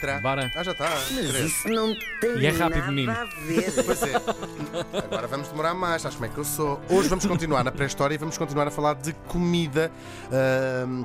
Tra- Bora. Ah, já está. Isso não tem E é rápido, nada menino. a ver. Pois é. Agora vamos demorar mais, sabes como é que eu sou. Hoje vamos continuar na pré-história e vamos continuar a falar de comida,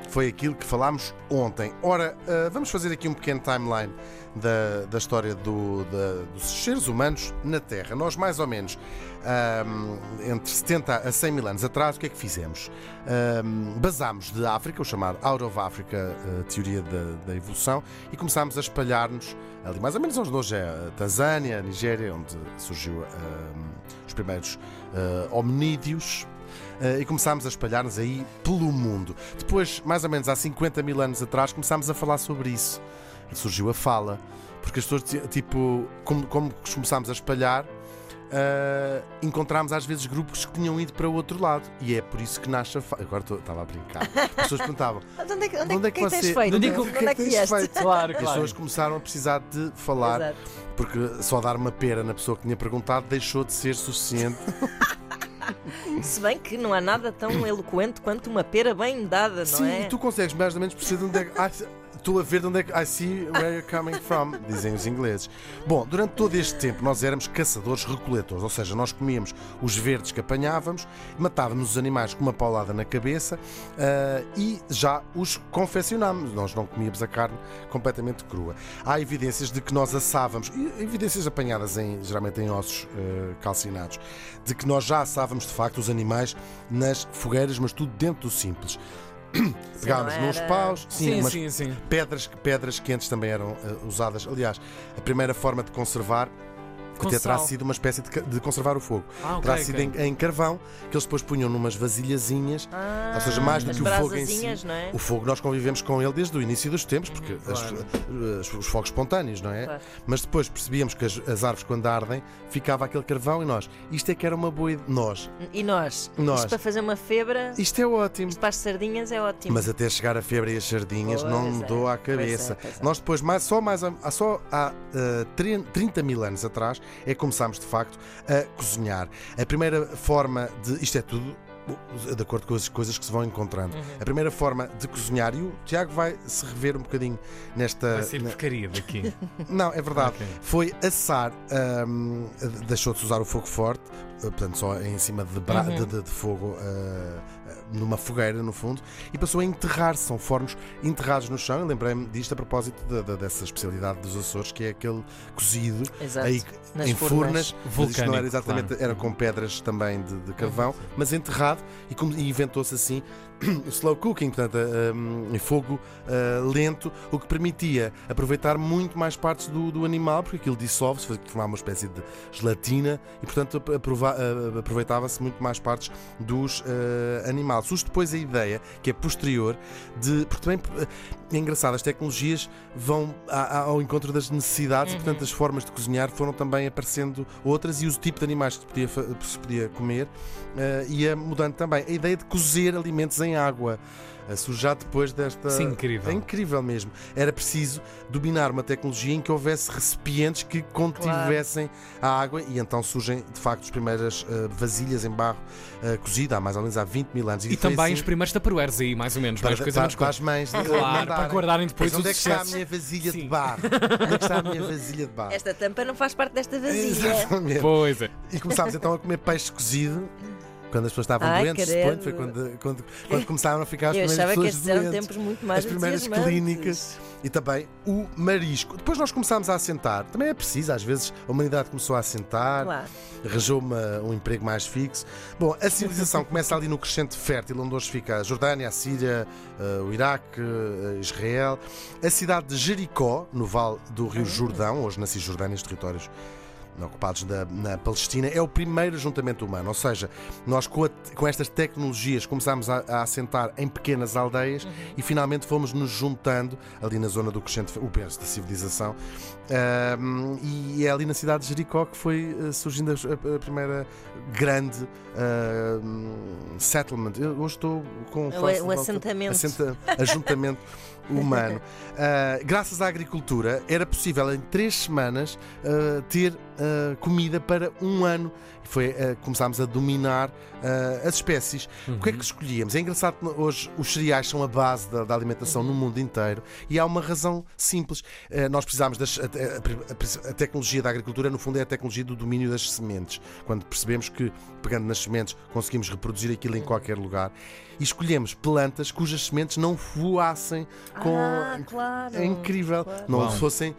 que foi aquilo que falámos ontem. Ora, ah, vamos fazer aqui um pequeno timeline da, da história do- da- dos seres humanos na Terra. Nós, mais ou menos, ahm, entre 70 a 100 mil anos atrás, o que é que fizemos? Ahm, basámos de África, o chamado Out of Africa, a teoria da, da evolução, e começámos a espalhar-nos ali mais ou menos onde hoje é a Tanzânia, a Nigéria, onde surgiu ahm, os primeiros ah, hominídeos. ah, e começámos a espalhar-nos aí pelo mundo. Depois, mais ou menos há 50 mil anos atrás, começámos a falar sobre isso. Surgiu a fala. Porque as pessoas, ti- tipo, como, como começámos a espalhar, ah, encontrámos às vezes grupos que tinham ido para o outro lado. E é por isso que nasce a fala. Agora estou- estava a brincar. As pessoas perguntavam: Onde é que, onde Onde é é que, que que tens você- feito? onde é que- Onde é é que tens vieste? feito? Claro, E as claro. pessoas começaram a precisar de falar, Exato. porque só dar uma pera na pessoa que tinha perguntado deixou de ser suficiente. Se bem que não há nada tão eloquente quanto uma pera bem dada, não Sim, é? e tu consegues mais ou menos perceber de onde é que. Estou a ver de onde é que. I see where you're coming from, dizem os ingleses. Bom, durante todo este tempo nós éramos caçadores-recoletores, ou seja, nós comíamos os verdes que apanhávamos, matávamos os animais com uma paulada na cabeça ah, e já os confeccionámos. Nós não comíamos a carne completamente crua. Há evidências de que nós assávamos, e evidências apanhadas em, geralmente em ossos ah, calcinados, de que nós já assávamos de facto os animais nas fogueiras, mas tudo dentro do simples. Pegávamos não nos era- paus, sim, Sim, mas sim, sim. pedras, pedras quentes também eram eh, usadas. Aliás, a primeira forma de conservar Com até terá sal. sido uma espécie de, de conservar o fogo. Ah, ok, terá ok. sido em, em carvão, que eles depois punham numas vasilhazinhas. Ah, Ou seja, mais do as que o fogo em si. é? O fogo nós convivemos com ele desde o início dos tempos, porque as- Claro. as- os fogos espontâneos, não é? Claro. Mas depois percebíamos que as, as árvores, quando ardem, ficava aquele carvão e nós. Isto é que era uma boa ideia. Nós. E nós? Nós. Isto para fazer uma febra, Isto é ótimo. isto para as sardinhas é ótimo. Mas até chegar a febre e as sardinhas Pois não me é, dou à pois é, cabeça. pois é. Nós depois, mais, só, mais, a- há só há eh, 30 mil anos atrás, é que começámos de facto a cozinhar. A primeira forma de. Isto é tudo. De acordo com as coisas que se vão encontrando. Uhum. A primeira forma de cozinhar, e o Tiago vai se rever um bocadinho nesta. Vai ser porcaria daqui. Não, é verdade. Ok. Foi assar, hum, deixou de se usar o fogo forte, portanto, só em cima de, bra- Uhum. de- de- de fogo, eh, eh, numa fogueira, no fundo, e passou a enterrar. São fornos enterrados no chão. Eu lembrei-me disto a propósito da- da- dessa especialidade dos Açores, que é aquele cozido Exato. aí Nas em furnas. isto não era exatamente, claro. era com pedras também de, de carvão, Uhum. mas enterrado e, e inventou-se assim o slow cooking, portanto, um, em fogo uh, lento, o que permitia aproveitar muito mais partes do, do animal, porque aquilo dissolve-se, formava uma espécie de gelatina e, portanto, ap- aprova- uh, aproveitava-se muito mais partes dos uh, animais. Surge depois a ideia, que é posterior, de. Porque também uh, é engraçado, as tecnologias vão ao encontro das necessidades e, portanto, as formas de cozinhar foram também aparecendo outras e o tipo de animais que se podia, se podia comer eh, ia mudando também. A ideia de cozer alimentos em água. Eh, surge já depois desta. Sim, incrível. É incrível mesmo. Era preciso dominar uma tecnologia em que houvesse recipientes que contivessem a água e então surgem de facto as primeiras eh, vasilhas em barro eh, cozida há mais ou menos há 20 mil anos. E foi também assim os primeiros taparueres aí, mais ou menos. para, Várias coisas para, para as mães de Claro, mandarem. para guardarem depois Mas onde os é que está a minha vasilha Sim. de barro? Onde é que está a minha vasilha de barro? Esta tampa não faz parte desta vasilha. Exatamente. Pois é. E começámos então a comer peixe cozido. Quando as pessoas estavam Ai, doentes, suponho, foi quando, quando, quando começaram a ficar as Eu primeiras que pessoas eram doentes. tempos muito mais as primeiras clínicas e também o marisco. Depois nós começámos a assentar. Também é preciso, às vezes a humanidade começou a assentar, Claro. arranjou uma- um emprego mais fixo. Bom, a civilização começa ali no crescente fértil, onde hoje fica a Jordânia, a Síria, eh, o Iraque, eh, Israel. A cidade de Jericó, no vale do rio Jordão, hoje na Cisjordânia, os territórios ocupados na, na Palestina, é o primeiro ajuntamento humano. Ou seja, nós com, a- com estas tecnologias começámos a, a assentar em pequenas aldeias e finalmente fomos nos juntando ali na zona do crescente, o berço da civilização. E é ali na cidade de Jericó que foi eh, surgindo a, a- primeira grande ahm, settlement. Eu hoje estou com O- face o volta- assentamento. assenta- ajuntamento humano. Ah, graças à agricultura, era possível em três semanas ah, ter ah, comida para um ano. Foi, ah, começámos a dominar ah, as espécies. O que é que escolhíamos? É engraçado que hoje os cereais são a base da, da alimentação no mundo inteiro e há uma razão simples. Ah, nós precisámos das. A, a- a tecnologia da agricultura, no fundo, é a tecnologia do domínio das sementes. Quando percebemos que, pegando nas sementes, conseguimos reproduzir aquilo em qualquer lugar. E escolhemos plantas cujas sementes não voassem com. Ah, claro. É incrível. Claro. Não Bom, fossem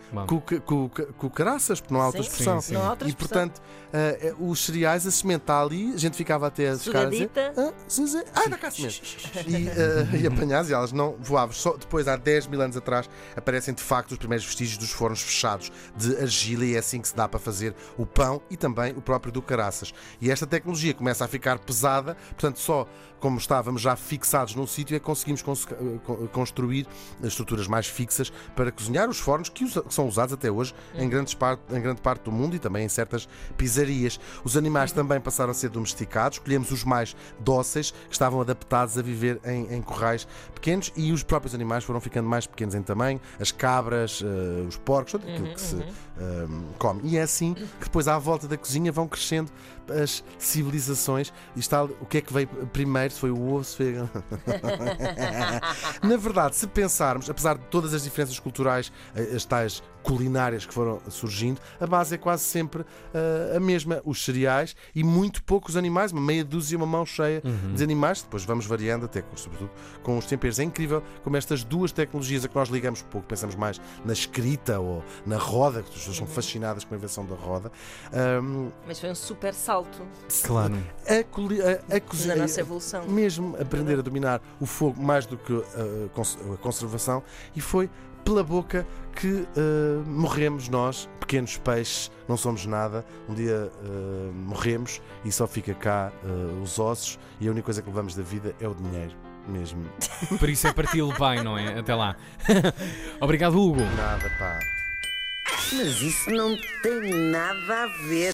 cucaraças, porque não há outra expressão. Sim. Não há outra E expressão. portanto, eh, os cereais, a semente está ali, a gente ficava até a chegar a dizer. Ah, Zezé, ah, dá cá a semente. E, ah, e apanhadas e elas não voavam. Só depois, há 10 mil anos atrás, aparecem de facto os primeiros vestígios dos fornos fechados de argila e é assim que se dá para fazer o pão e também o próprio do caraças. E esta tecnologia começa a ficar pesada, portanto, só como estávamos já fixados num sítio é que conseguimos cons- con- construir estruturas mais fixas para cozinhar os fornos que usa- que são usados até hoje em, grandes par- em grande parte do mundo e também em certas pizzarias. Os animais também passaram a ser domesticados, escolhemos os mais dóceis, que estavam adaptados a viver em, em corrais pequenos e os próprios animais foram ficando mais pequenos em tamanho, as cabras, eh, os porcos, tudo aquilo que se eh, come. E é assim que depois à volta da cozinha vão crescendo as civilizações. E está o que é que veio primeiro, se foi o ovo, se foi na verdade, se pensarmos, apesar de todas as diferenças culturais, eh, as tais culinárias que foram surgindo, a base é quase sempre eh, a mesma. Os cereais e muito poucos animais, uma meia dúzia, uma mão cheia de animais. Depois vamos variando, até com- sobretudo com os temperos. É incrível como estas duas tecnologias a que nós ligamos pouco, pensamos mais na escrita ou na roda, que as pessoas são fascinadas com a invenção da roda. ahm, Mas foi um super salto Claro. a, coli- a, a na cozinha. nossa evolução. Mesmo aprender a dominar o fogo mais do que a, cons- a conservação, e foi pela boca que eh, morremos nós, pequenos peixes, não somos nada. Um dia eh, morremos e só fica cá eh, os ossos, e a única coisa que levamos da vida é o dinheiro. Mesmo. Por isso é parti-lo bem, não é? Até lá. Obrigado, Hugo. Nada, pá. Mas isso não tem nada a ver.